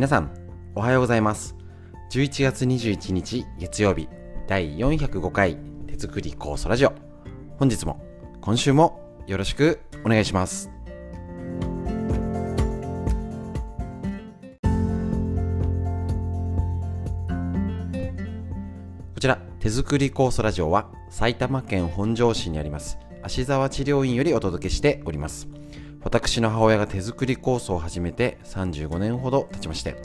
皆さん、おはようございます。11月21日月曜日、第405回手作り酵素ラジオ。本日も、今週もよろしくお願いします。こちら、手作り酵素ラジオは、埼玉県本庄市にあります、芦沢治療院よりお届けしております。私の母親が手作り酵素を始めて35年ほど経ちまして、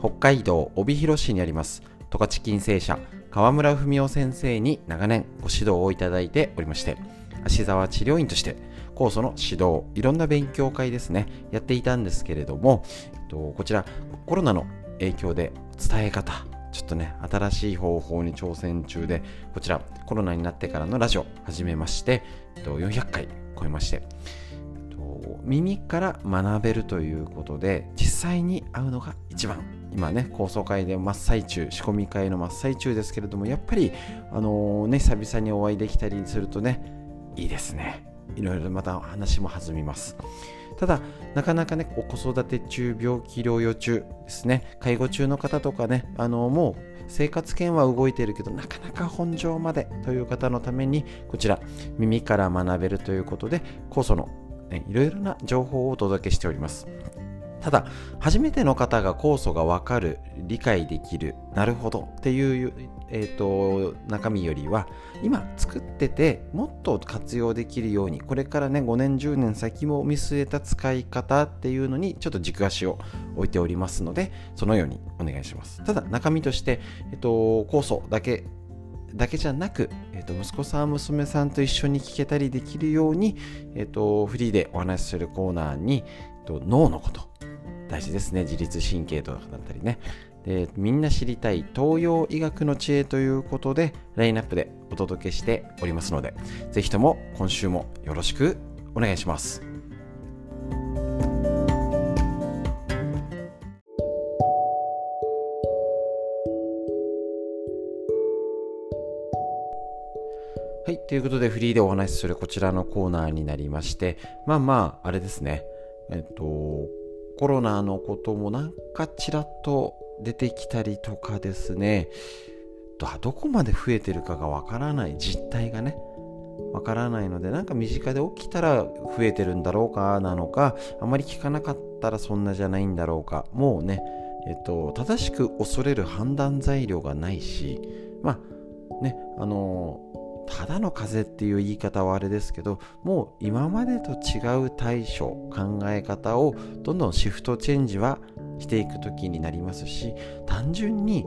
北海道帯広市にあります、十勝金星社川村文夫先生に長年ご指導をいただいておりまして、芦沢治療院として酵素の指導、いろんな勉強会ですね、やっていたんですけれども、こちらコロナの影響で伝え方、ちょっとね、新しい方法に挑戦中で、こちらコロナになってからのラジオ始めまして、えっと、400回超えまして、こう耳から学べるということで実際に会うのが一番。今ね高層会で真っ最中仕込み会の真っ最中ですけれどもやっぱりあのー、ね久々にお会いできたりするとねいいですね。いろいろまた話も弾みます。ただなかなかねお子育て中病気療養中ですね。介護中の方とかねあのー、もう生活圏は動いているけどなかなか本庄までという方のためにこちら耳から学べるということで酵素のね、いろいろな情報をお届けしております。ただ、初めての方が酵素がわかる、理解できる、なるほどっていう、えーと、中身よりは、今作っててもっと活用できるように、これからね、5年、10年先も見据えた使い方っていうのに、ちょっと軸足を置いておりますので、そのようにお願いします。ただ、中身として、えっ、ー、と、酵素だけだけじゃなく、えーと、息子さん娘さんと一緒に聞けたりできるように、えーと、フリーでお話しするコーナーに、えーと、脳のこと大事ですね。自律神経とかだったりね。でみんな知りたい東洋医学の知恵ということでラインナップでお届けしておりますのでぜひとも今週もよろしくお願いします。ということで、フリーでお話しするこちらのコーナーになりまして、まあまあ、あれですね。えっと、コロナのこともなんかちらっと出てきたりとかですね、どこまで増えてるかがわからない。実態がね、わからないので、なんか身近で起きたら増えてるんだろうかなのか、あまり聞かなかったらそんなじゃないんだろうか、もうね、えっと、正しく恐れる判断材料がないし、まあ、ね、あのただの風邪っていう言い方はあれですけどもう今までと違う対処考え方をどんどんシフトチェンジはしていく時になりますし単純に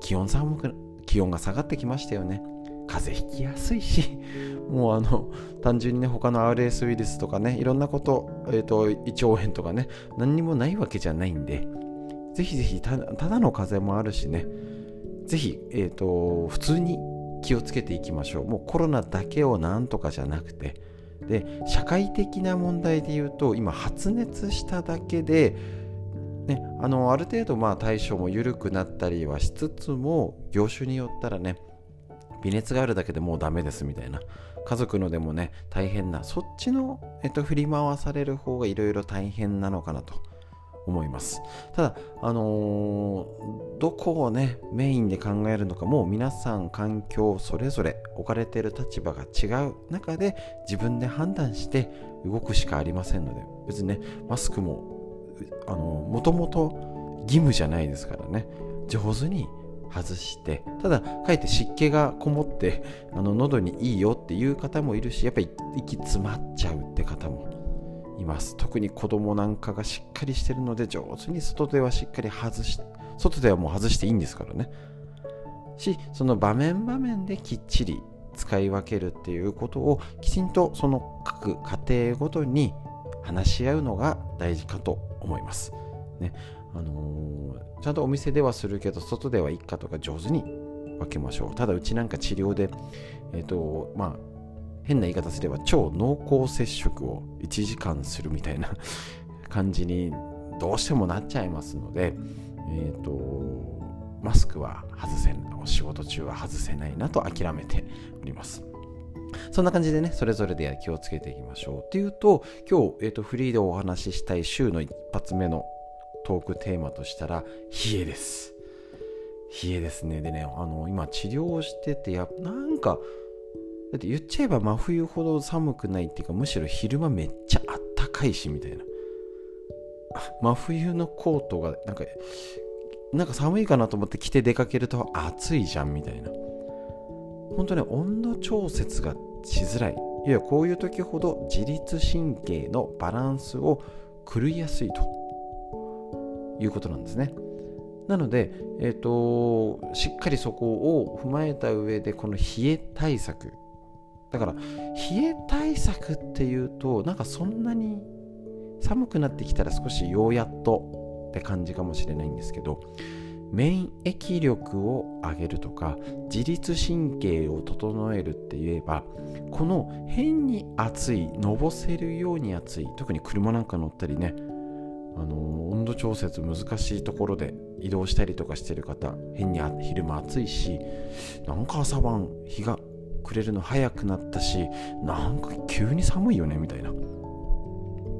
気温寒く気温が下がってきましたよね。風邪ひきやすいし もうあの単純にね他の RS ウイルスとかねいろんなこと,、えーと、胃腸炎とかね何にもないわけじゃないんでぜひぜひただの風邪もあるしねぜひ、えーと普通に気をつけていきましょう。もうコロナだけをなんとかじゃなくて。で社会的な問題で言うと今発熱しただけで、ね、あのある程度まあ対処も緩くなったりはしつつも業種によったらね微熱があるだけでもうダメですみたいな。家族のでもね大変なそっちの、えっと、振り回される方がいろいろ大変なのかなと。思います。ただあのー、どこをねメインで考えるのかもう皆さん環境それぞれ置かれている立場が違う中で自分で判断して動くしかありませんので別にねマスクもあのもともと義務じゃないですからね上手に外してただかえって湿気がこもってあの喉にいいよっていう方もいるしやっぱり息詰まっちゃうって方もいます特に子供なんかがしっかりしてるので上手に外ではしっかり外して外ではもう外していいんですからねしその場面場面できっちり使い分けるっていうことをきちんとその各家庭ごとに話し合うのが大事かと思います。ねあのー、ちゃんとお店ではするけど外ではいっかとか上手に分けましょう。ただうちなんか治療で、えっ、ー、とまあ変な言い方すれば超濃厚接触を1時間するみたいな 感じにどうしてもなっちゃいますので、えっ、ー、とマスクは外せないお仕事中は外せないなと諦めております。そんな感じでね、それぞれで気をつけていきましょう。っていうと、今日、えーと、フリーでお話ししたい週の一発目のトークテーマとしたら冷えです冷えですねでねあの今治療しててやなんかだって言っちゃえば真冬ほど寒くないっていうかむしろ昼間めっちゃあったかいしみたいな。真冬のコートがなんかなんか寒いかなと思って着て出かけると暑いじゃんみたいな。本当ね温度調節がしづらい。いやこういう時ほど自律神経のバランスを狂いやすいと。いうことなんですね。なので、えーと、しっかりそこを踏まえた上でこの冷え対策だから冷え対策っていうとなんかそんなに寒くなってきたら少しようやっとって感じかもしれないんですけど免疫力を上げるとか自律神経を整えるって言えばこの変に暑いのぼせるように暑い特に車なんか乗ったりねあの温度調節難しいところで移動したりとかしてる方変に昼間暑いしなんか朝晩日が暮れるの早くなったしなんか急に寒いよねみたいな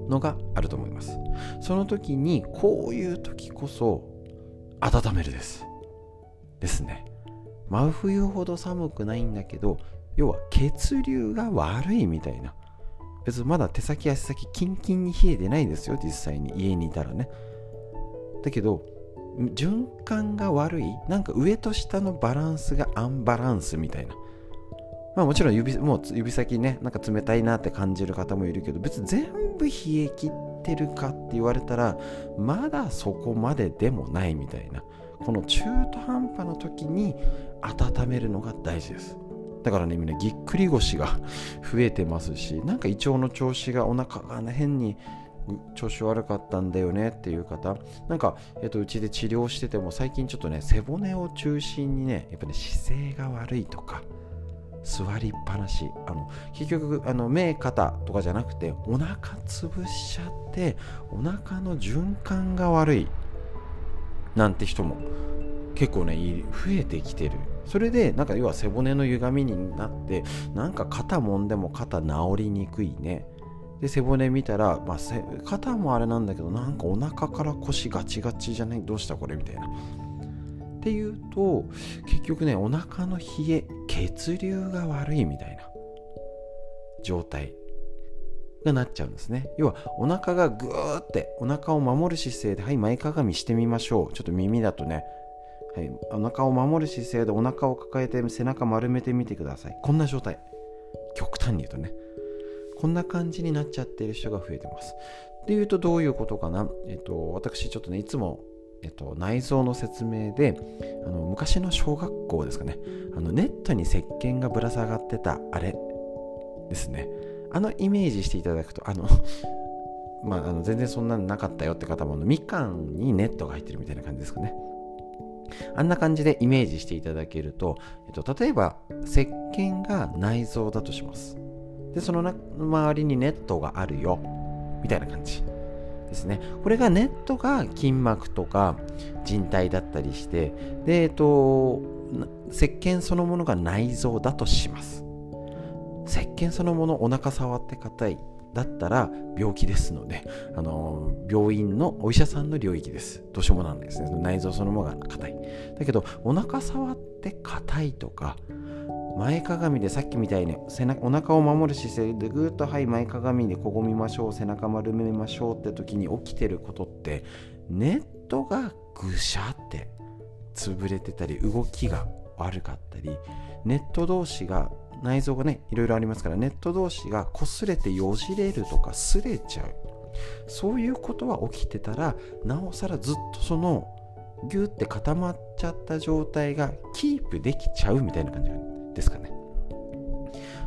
のがあると思いますその時にこういう時こそ温めるですですね真冬ほど寒くないんだけど要は血流が悪いみたいな別にまだ手先足先キンキンに冷えてないですよ実際に家にいたらねだけど循環が悪いなんか上と下のバランスがアンバランスみたいなまあもちろん指もう指先ねなんか冷たいなって感じる方もいるけど別に全部冷え切ってるかって言われたらまだそこまででもないみたいなこの中途半端な時に温めるのが大事です。だからね、みんなぎっくり腰が増えてますし、なんか胃腸の調子がお腹が、変に調子悪かったんだよねっていう方、なんか、えっと、うちで治療してても、最近ちょっとね、背骨を中心にね、やっぱね、姿勢が悪いとか、座りっぱなしあの結局あの目肩とかじゃなくてお腹潰しちゃってお腹の循環が悪い。なんて人も結構ね増えてきてる。それでなんか要は背骨の歪みになってなんか肩もんでも肩治りにくいね。で背骨見たら、まあ、肩もあれなんだけどなんかお腹から腰ガチガチじゃない？どうしたこれ？みたいな。っていうと結局ねお腹の冷え血流が悪いみたいな状態がなっちゃうんですね。要はお腹がグーってお腹を守る姿勢ではい前かがみしてみましょう。ちょっと耳だとねはい、お腹を守る姿勢でお腹を抱えて背中丸めてみてください。こんな状態。極端に言うとね。こんな感じになっちゃってる人が増えてます。っていうとどういうことかな？えっと私ちょっとねいつもえっと、内臓の説明であの昔の小学校ですかね。あのネットに石鹸がぶら下がってたあれですね。あのイメージしていただくとあの まあ、あの全然そんなのなかったよって方もみかんにネットが入ってるみたいな感じですかね。あんな感じでイメージしていただけると、えっと、例えば石鹸が内臓だとします。で、その周りにネットがあるよ、みたいな感じ。ですね。これがネットが筋膜とか人体だったりして、で、えっと、石鹸そのものが内臓だとします。石鹸そのものお腹触って硬いだったら病気ですので、あの病院のお医者さんの領域です。どうしようもなんですね。内臓そのものが硬い。だけど、お腹触って硬いとか、前かがみでさっきみたいに背中お腹を守る姿勢でぐーっとはい前かがみでこごみましょう背中丸めましょうって時に起きてることってネットがぐしゃって潰れてたり動きが悪かったりネット同士が内臓がねいろいろありますからネット同士が擦れてよじれるとか擦れちゃう。そういうことは起きてたらなおさらずっとそのギュッて固まっちゃった状態がキープできちゃうみたいな感じがですかね。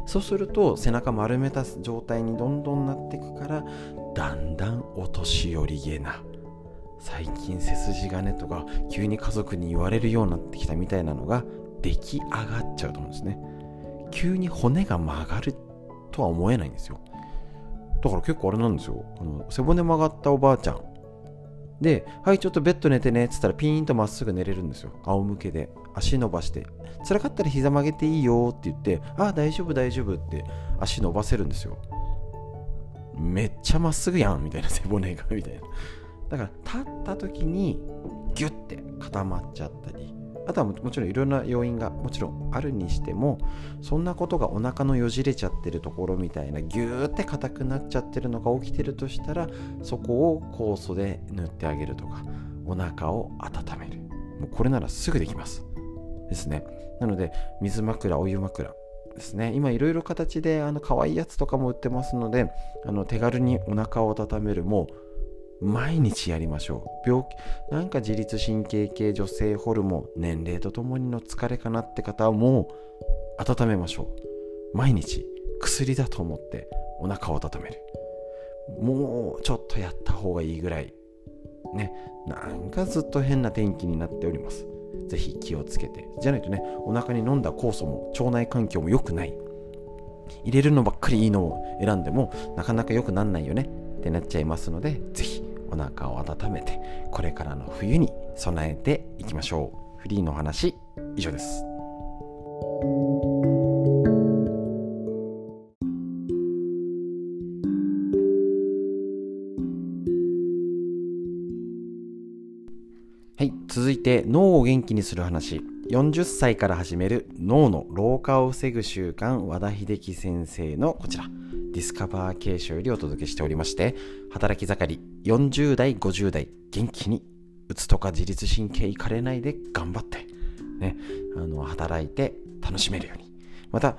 そうすると背中丸めた状態にどんどんなっていくからだんだんお年寄りげな最近背筋がねとか急に家族に言われるようになってきたみたいなのが出来上がっちゃうと思うんですね。急に骨が曲がるとは思えないんですよ。だから結構あれなんですよ。あの背骨曲がったおばあちゃんで、はい、ちょっとベッド寝てねって言ったらピーンとまっすぐ寝れるんですよ。仰向けで。足伸ばして。辛かったら膝曲げていいよって言って、ああ、大丈夫、大丈夫って足伸ばせるんですよ。めっちゃまっすぐやんみたいな背骨がみたいな。だから立った時にギュッて固まっちゃったりあとはもちろんいろんな要因がもちろんあるにしてもそんなことがお腹のよじれちゃってるところみたいなギューって硬くなっちゃってるのが起きてるとしたらそこを酵素で塗ってあげるとかお腹を温める。もうこれならすぐできます。ですね。なので水枕お湯枕ですね。今いろいろ形であの可愛いやつとかも売ってますのであの手軽にお腹を温める。もう毎日やりましょう。病気なんか自律神経系女性ホルモン年齢とともにの疲れかなって方はもう温めましょう。毎日薬だと思ってお腹を温める。もうちょっとやった方がいいぐらい。ね。なんかずっと変な天気になっております。ぜひ気をつけて。じゃないとねお腹に飲んだ酵素も腸内環境も良くない。入れるのばっかりいいのを選んでもなかなか良くなんないよね。ってなっちゃいますのでぜひお腹を温めてこれからの冬に備えていきましょう。フリーの話以上です。はい続いて脳を元気にする話。40歳から始める脳の老化を防ぐ習慣和田秀樹先生のこちら。ディスカバー継承よりお届けしておりまして働き盛り40代50代元気にうつとか自律神経いかれないで頑張ってねあの働いて楽しめるように。また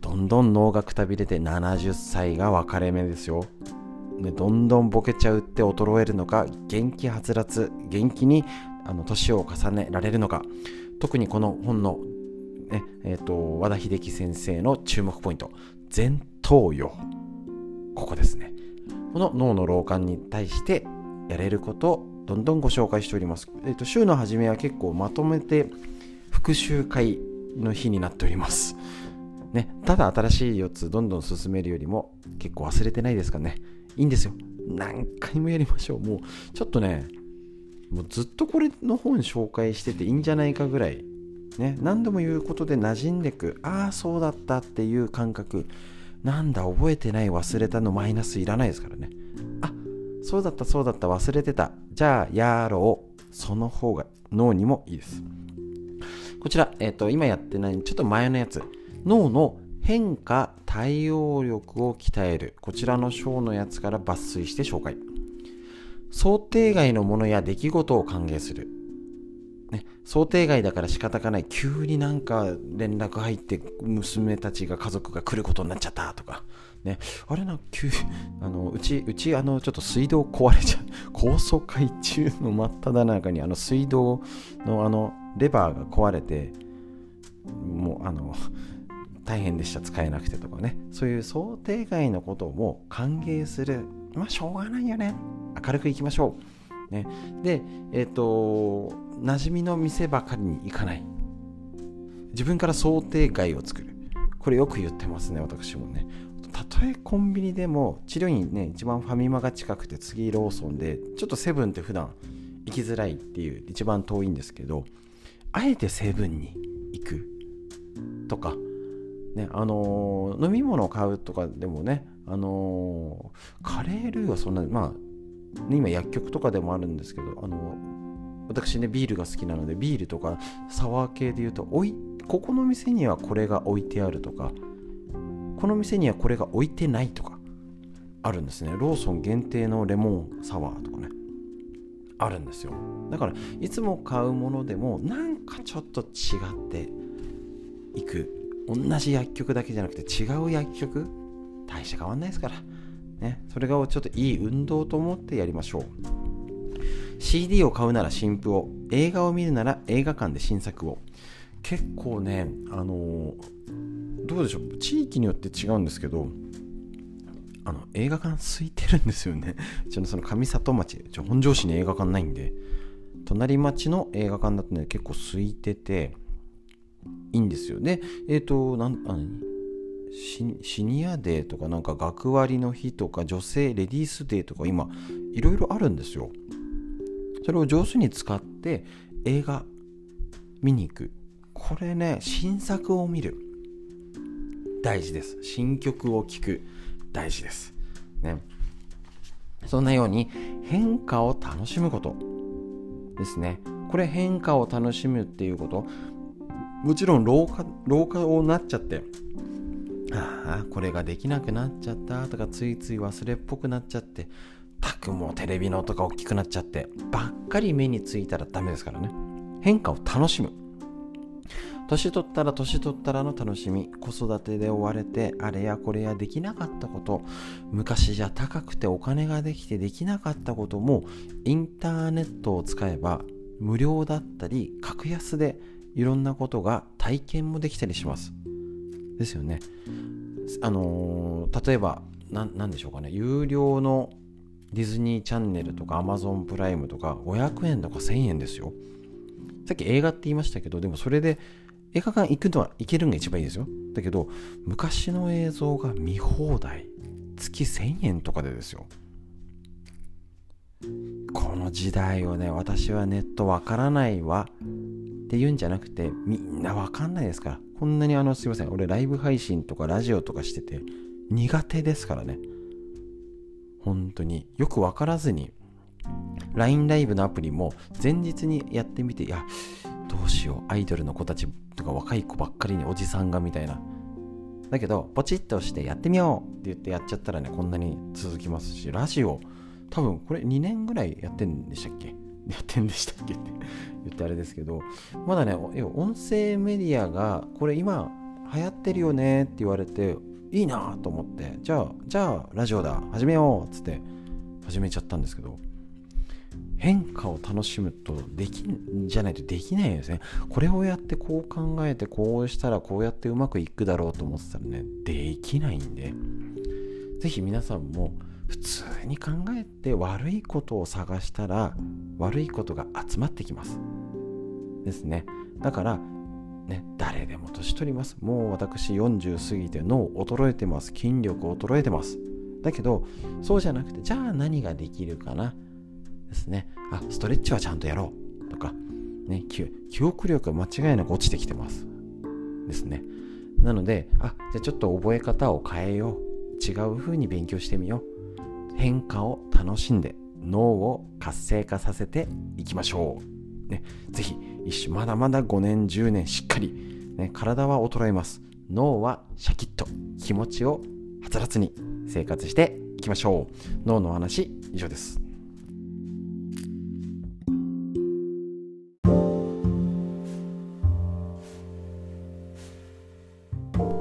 どんどん脳がくたびれて70歳が分かれ目ですよ。ね、どんどんボケちゃうって衰えるのか元気はつらつ元気に年を重ねられるのか。特にこの本の、ねえー、和田秀樹先生の注目ポイント。前頭葉。ここですね。この脳の老化に対してやれることをどんどんご紹介しております、えーと、週の初めは結構まとめて復習会の日になっております。ね、ただ新しい4つどんどん進めるよりも結構忘れてないですかね。いいんですよ。何回もやりましょう。もうちょっとねもうずっとこれの本紹介してていいんじゃないかぐらい。ね何度も言うことで馴染んでく。ああそうだったっていう感覚。なんだ覚えてない忘れたのマイナスいらないですからね。あそうだったそうだった忘れてた。じゃあやろう。その方が脳にもいいです。こちら、えっ、ー、と今やってないちょっと前のやつ。脳の変化対応力を鍛える。こちらの章のやつから抜粋して紹介。想定外のものや出来事を歓迎する、ね、想定外だから仕方がない急になんか連絡入って娘たちが家族が来ることになっちゃったとかね、あれな、急、あの、うち、うち、あの、ちょっと水道壊れちゃう。高層階中の真っ只中に、あの、水道の、あの、レバーが壊れて、もう、あの、大変でした、使えなくてとかね。そういう想定外のことも歓迎する。まあ、しょうがないよね。明るくいきましょう。ね、で、えっ、ー、と、馴染みの店ばかりに行かない。自分から想定外を作る。これよく言ってますね、私もね。たとえコンビニでも治療院ね、一番ファミマが近くて次ローソンで、ちょっとセブンって普段行きづらいっていう一番遠いんですけど、あえてセブンに行くとか、ね、あのー、飲み物を買うとかでもね、あのー、カレールーはそんな、まあ、今薬局とかでもあるんですけど、あの私ねビールが好きなのでビールとかサワー系で言うとおいここの店にはこれが置いてあるとかこの店にはこれが置いてないとかあるんですね。ローソン限定のレモンサワーとかねあるんですよ。だからいつも買うものでもなんかちょっと違っていく。同じ薬局だけじゃなくて違う薬局？大して変わんないですから。ね、それがちょっといい運動と思ってやりましょう。CD を買うなら新譜を映画を見るなら映画館で新作を。結構ねあの、どうでしょう。地域によって違うんですけどあの映画館空いてるんですよね。う ちのその上里町本庄市に映画館ないんで隣町の映画館だとね結構空いてていいんですよ。ねえっ、ー、となんあシニアデーとかなんか学割の日とか女性レディースデーとか今いろいろあるんですよ。それを上手に使って映画見に行く。これね新作を見る。大事です。新曲を聴く。大事です。ね。そんなように変化を楽しむこと。ですね。これ変化を楽しむっていうこと。もちろん老化老化をなっちゃってああこれができなくなっちゃったとかついつい忘れっぽくなっちゃってたくもテレビの音が大きくなっちゃってばっかり目についたらダメですからね。変化を楽しむ。年取ったら年取ったらの楽しみ。子育てで追われてあれやこれやできなかったこと。昔じゃ高くてお金ができてできなかったこともインターネットを使えば無料だったり格安でいろんなことが体験もできたりします。ですよね。あのー、例えば何でしょうかね。有料のディズニーチャンネルとかアマゾンプライムとか500円とか1000円ですよ。さっき映画って言いましたけどでもそれで映画館行くのは行けるのが一番いいですよ。だけど昔の映像が見放題。月1000円とかでですよ。この時代をね私はネットわからないわ。って言うんじゃなくてみんなわかんないですから。こんなにあのすいません。俺ライブ配信とかラジオとかしてて苦手ですからね。本当に。よく分からずに。LINE ライブのアプリも前日にやってみていやどうしよう。アイドルの子たちとか若い子ばっかりにおじさんがみたいな。だけどポチッと押してやってみようって言ってやっちゃったらねこんなに続きますしラジオ多分これ2年ぐらいやってんでしたっけ？やってんでしたっけ？って言ってあれですけどまだね音声メディアがこれ今流行ってるよねって言われていいなと思ってじゃあじゃあラジオだ始めようっつって始めちゃったんですけど変化を楽しむとできんじゃないとできないですね。これをやってこう考えてこうしたらこうやってうまくいくだろうと思ってたらねできないんで是非皆さんも普通に考えて悪いことを探したら悪いことが集まってきます。ですね。だからね、誰でも年取ります。もう私40過ぎて脳衰えてます。筋力衰えてます。だけど、そうじゃなくて、じゃあ何ができるかな？ですね。あ、ストレッチはちゃんとやろうとか、ね、記憶力が間違いなく落ちてきてます。ですね。なので、あ、じゃあちょっと覚え方を変えよう。違う風に勉強してみよう。変化を楽しんで脳を活性化させていきましょう。ね、ぜひ一まだまだ5年10年しっかり、ね、体は衰えます。脳はシャキッと気持ちをはつらつに生活していきましょう。脳の話以上です。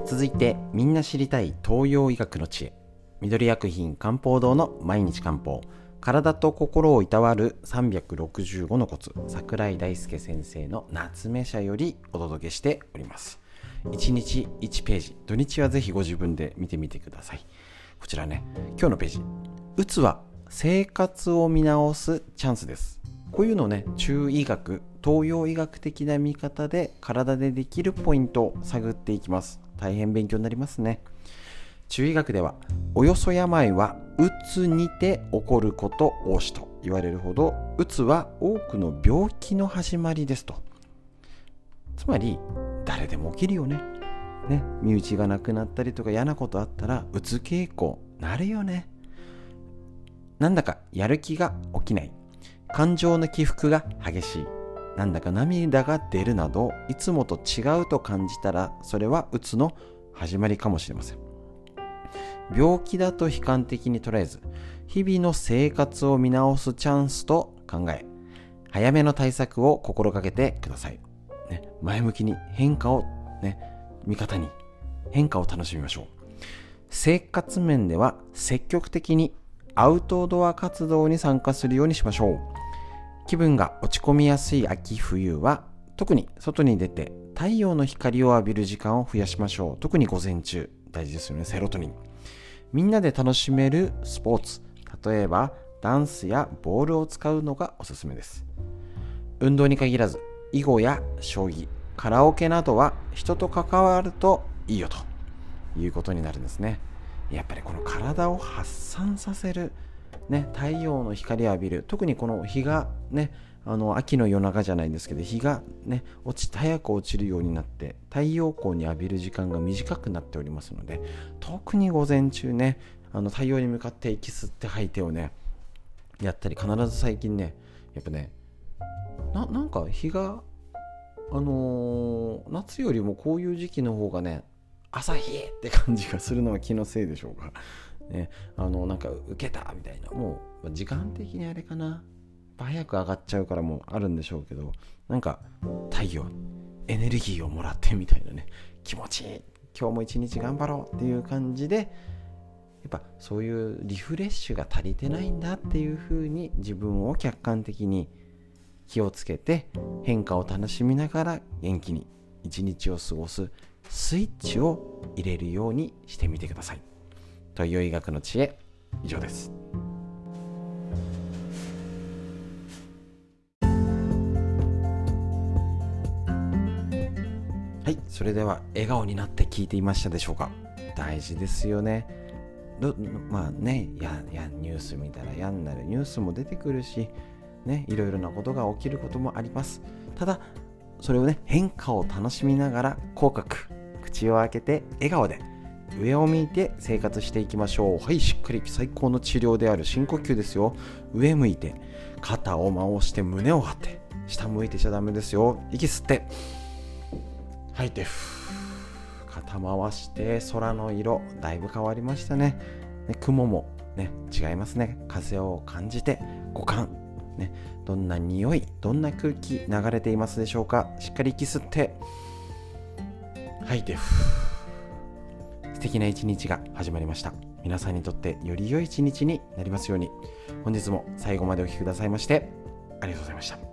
続いてみんな知りたい東洋医学の知恵。緑薬品漢方堂の毎日漢方。体と心をいたわる365のコツ桜井大輔先生の夏目社よりお届けしております。1日1ページ土日はぜひご自分で見てみてください。こちらね今日のページ。うつは生活を見直すチャンスです。こういうのね中医学東洋医学的な見方で体でできるポイントを探っていきます。大変勉強になりますね。中医学ではおよそ病はうつにて起こること多しと言われるほどうつは多くの病気の始まりですと。つまり誰でも起きるよね。ね。身内がなくなったりとか嫌なことあったらうつ傾向なるよね。なんだかやる気が起きない。感情の起伏が激しい。なんだか涙が出るなどいつもと違うと感じたらそれはうつの始まりかもしれません。病気だと悲観的に捉えず、日々の生活を見直すチャンスと考え、早めの対策を心がけてください。ね、前向きに変化を、ね、味方に変化を楽しみましょう。生活面では積極的にアウトドア活動に参加するようにしましょう。気分が落ち込みやすい秋冬は特に外に出て太陽の光を浴びる時間を増やしましょう。特に午前中大事ですよね、セロトニン。みんなで楽しめるスポーツ。例えばダンスやボールを使うのがおすすめです。運動に限らず囲碁や将棋カラオケなどは人と関わるといいよということになるんですね。やっぱりこの体を発散させる、ね、太陽の光を浴びる。特にこの日がねあの秋の夜中じゃないんですけど日がね落ち早く落ちるようになって太陽光に浴びる時間が短くなっておりますので特に午前中ねあの太陽に向かって息吸って吐いてをねやったり必ず最近ねやっぱねなんか日があのー夏よりもこういう時期の方がね朝日って感じがするのは気のせいでしょうか。ね、あのなんか受けたみたいなもう時間的にあれかな早く上がっちゃうからもあるんでしょうけどなんか太陽エネルギーをもらってみたいなね気持ちいい今日も一日頑張ろうっていう感じでやっぱそういうリフレッシュが足りてないんだっていう風に自分を客観的に気をつけて変化を楽しみながら元気に一日を過ごすスイッチを入れるようにしてみてください。という医学の知恵以上です。い、それでは笑顔になって聞いていましたでしょうか？大事ですよね。まあねややニュース見たら嫌になるニュースも出てくるし、ね、いろいろなことが起きることもあります。ただ、それをね、変化を楽しみながら、口角、口を開けて笑顔で上を向いて生活していきましょう。はいしっかり最高の治療である深呼吸ですよ。上向いて肩を回して胸を張って下向いてちゃダメですよ。息吸って。吐いて肩回して空の色だいぶ変わりましたね。ね雲もね違いますね。風を感じて五感。ねどんな匂いどんな空気流れていますでしょうか。しっかり息吸って吐いて素敵な一日が始まりました。皆さんにとってより良い一日になりますように。本日も最後までお聴きくださいましてありがとうございました。